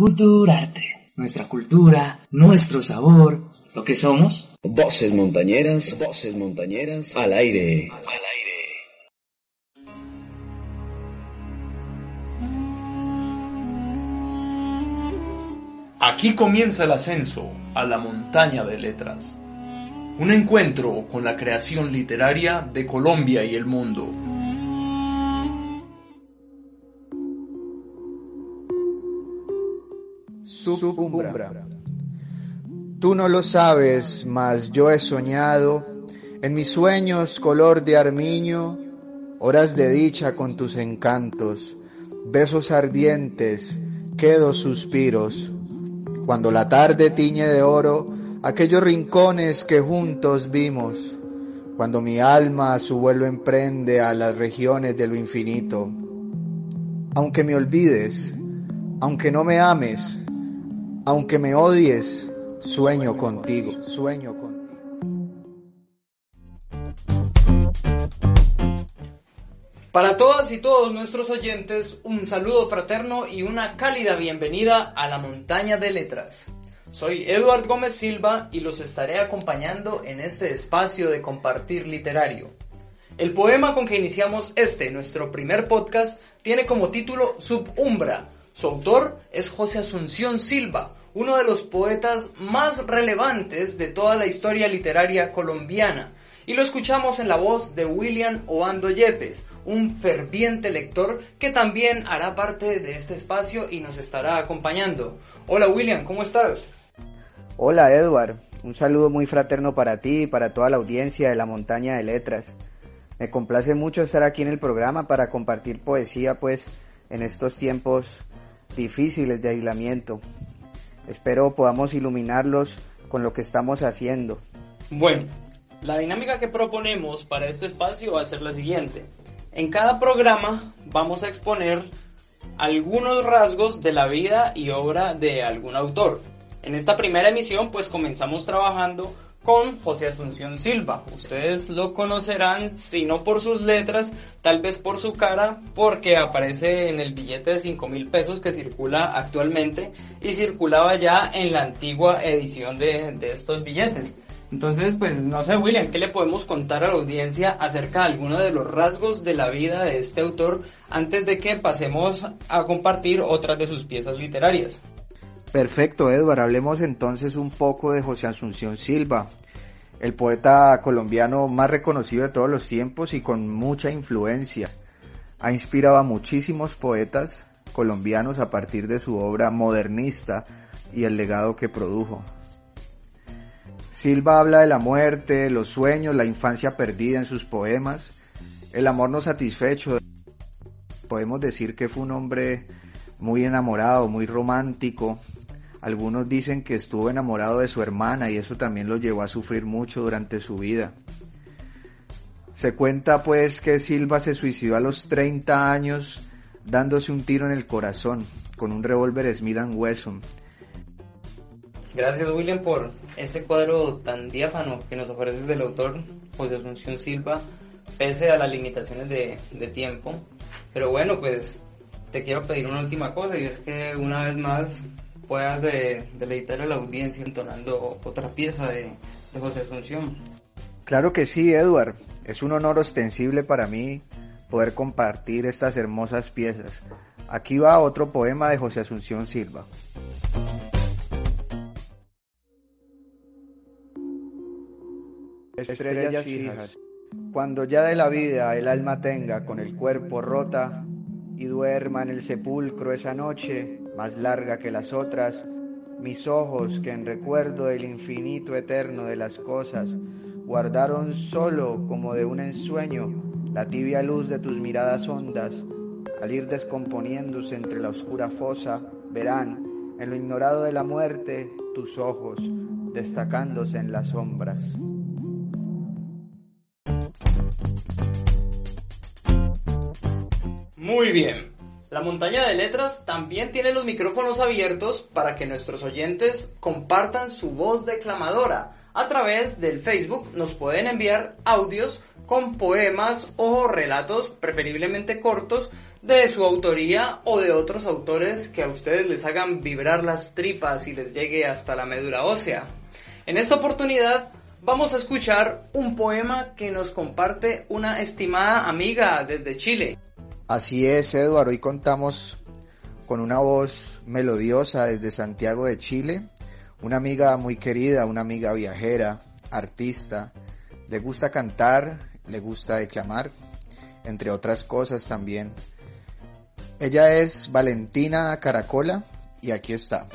Culturarte, nuestra cultura, nuestro sabor, lo que somos. Voces montañeras, voces montañeras, al aire. Al aire. Aquí comienza el ascenso a la montaña de letras. Un encuentro con la creación literaria de Colombia y el mundo. Tú no lo sabes, mas yo he soñado. En mis sueños color de armiño, horas de dicha con tus encantos, besos ardientes, quedos suspiros, cuando la tarde tiñe de oro aquellos rincones que juntos vimos, cuando mi alma su vuelo emprende a las regiones de lo infinito. Aunque me olvides, aunque no me ames, aunque me odies, sueño contigo, sueño contigo. Para todas y todos nuestros oyentes, un saludo fraterno y una cálida bienvenida a la montaña de letras. Soy Eduard Gómez Silva y los estaré acompañando en este espacio de compartir literario. El poema con que iniciamos este, nuestro primer podcast, tiene como título Subumbra. Su autor es José Asunción Silva, uno de los poetas más relevantes de toda la historia literaria colombiana, y lo escuchamos en la voz de William Oando Yepes, un ferviente lector que también hará parte de este espacio y nos estará acompañando. Hola William, ¿cómo estás? Hola Edward, un saludo muy fraterno para ti y para toda la audiencia de la montaña de letras. Me complace mucho estar aquí en el programa para compartir poesía pues en estos tiempos difíciles de aislamiento. Espero podamos iluminarlos con lo que estamos haciendo. Bueno, la dinámica que proponemos para este espacio va a ser la siguiente. En cada programa vamos a exponer algunos rasgos de la vida y obra de algún autor. En esta primera emisión pues comenzamos trabajando con José Asunción Silva. Ustedes lo conocerán, si no por sus letras, tal vez por su cara, porque aparece en el billete de 5 mil pesos que circula actualmente y circulaba ya en la antigua edición de, de estos billetes. Entonces, pues no sé, William, ¿qué le podemos contar a la audiencia acerca de algunos de los rasgos de la vida de este autor antes de que pasemos a compartir otras de sus piezas literarias? Perfecto, Edward. Hablemos entonces un poco de José Asunción Silva, el poeta colombiano más reconocido de todos los tiempos y con mucha influencia. Ha inspirado a muchísimos poetas colombianos a partir de su obra modernista y el legado que produjo. Silva habla de la muerte, los sueños, la infancia perdida en sus poemas, el amor no satisfecho. Podemos decir que fue un hombre muy enamorado, muy romántico. Algunos dicen que estuvo enamorado de su hermana y eso también lo llevó a sufrir mucho durante su vida. Se cuenta pues que Silva se suicidó a los 30 años dándose un tiro en el corazón con un revólver Smith Wesson Gracias William por ese cuadro tan diáfano que nos ofreces del autor José Asunción Silva, pese a las limitaciones de, tiempo. Pero bueno, pues te quiero pedir una última cosa y es que una vez más puedas deleitar a la audiencia entonando otra pieza de, de José Asunción. Claro que sí, Edward. Es un honor ostensible para mí poder compartir estas hermosas piezas. Aquí va otro poema de José Asunción Silva. estrellas fijas. Cuando ya de la vida el alma tenga con el cuerpo rota y duerma en el sepulcro esa noche más larga que las otras, mis ojos que en recuerdo del infinito eterno de las cosas guardaron solo como de un ensueño la tibia luz de tus miradas hondas, al ir descomponiéndose entre la oscura fosa, verán en lo ignorado de la muerte, tus ojos destacándose en las sombras. Muy bien. La montaña de letras también tiene los micrófonos abiertos para que nuestros oyentes compartan su voz declamadora. A través del Facebook nos pueden enviar audios con poemas o relatos preferiblemente cortos de su autoría o de otros autores que a ustedes les hagan vibrar las tripas y les llegue hasta la médula ósea. En esta oportunidad vamos a escuchar un poema que nos comparte una estimada amiga desde Chile. Así es, Eduardo, hoy contamos con una voz melodiosa desde Santiago de Chile, una amiga muy querida, una amiga viajera, artista, le gusta cantar, le gusta declamar, entre otras cosas también. Ella es Valentina Caracola y aquí está.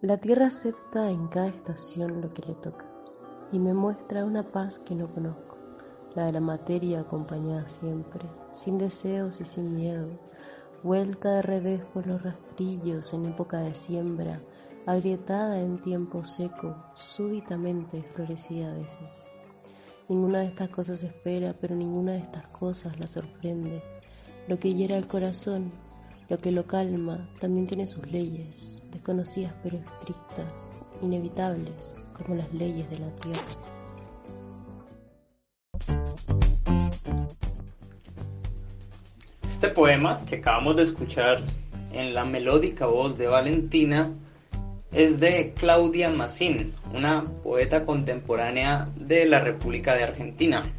La tierra acepta en cada estación lo que le toca y me muestra una paz que no conozco, la de la materia acompañada siempre, sin deseos y sin miedo, vuelta de revés por los rastrillos en época de siembra, agrietada en tiempo seco, súbitamente florecida a veces. Ninguna de estas cosas espera, pero ninguna de estas cosas la sorprende. Lo que hiera el corazón, lo que lo calma, también tiene sus leyes, desconocidas pero estrictas, inevitables, como las leyes de la tierra. Este poema que acabamos de escuchar en la melódica voz de Valentina es de Claudia Massín, una poeta contemporánea de la República de Argentina.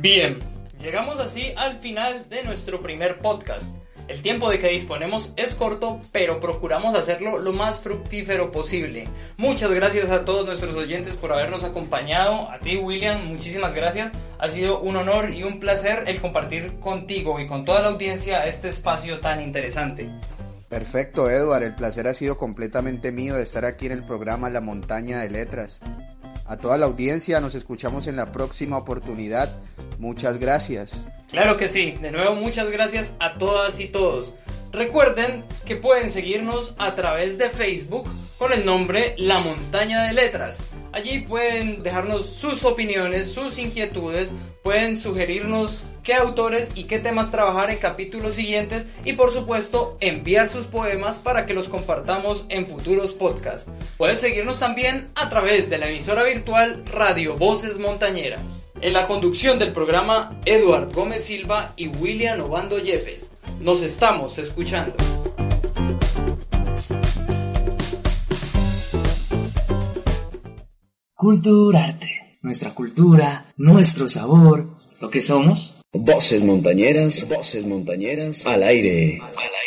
Bien, llegamos así al final de nuestro primer podcast. El tiempo de que disponemos es corto, pero procuramos hacerlo lo más fructífero posible. Muchas gracias a todos nuestros oyentes por habernos acompañado. A ti, William, muchísimas gracias. Ha sido un honor y un placer el compartir contigo y con toda la audiencia este espacio tan interesante. Perfecto, Edward. El placer ha sido completamente mío de estar aquí en el programa La Montaña de Letras. A toda la audiencia, nos escuchamos en la próxima oportunidad. Muchas gracias. Claro que sí. De nuevo, muchas gracias a todas y todos. Recuerden que pueden seguirnos a través de Facebook con el nombre La Montaña de Letras. Allí pueden dejarnos sus opiniones, sus inquietudes, pueden sugerirnos qué autores y qué temas trabajar en capítulos siguientes y por supuesto enviar sus poemas para que los compartamos en futuros podcasts. Pueden seguirnos también a través de la emisora virtual Radio Voces Montañeras. En la conducción del programa, Eduard Gómez Silva y William Obando Yepes. Nos estamos escuchando. Culturarte. Nuestra cultura, nuestro sabor, lo que somos. Voces montañeras, voces montañeras, al aire. Al aire.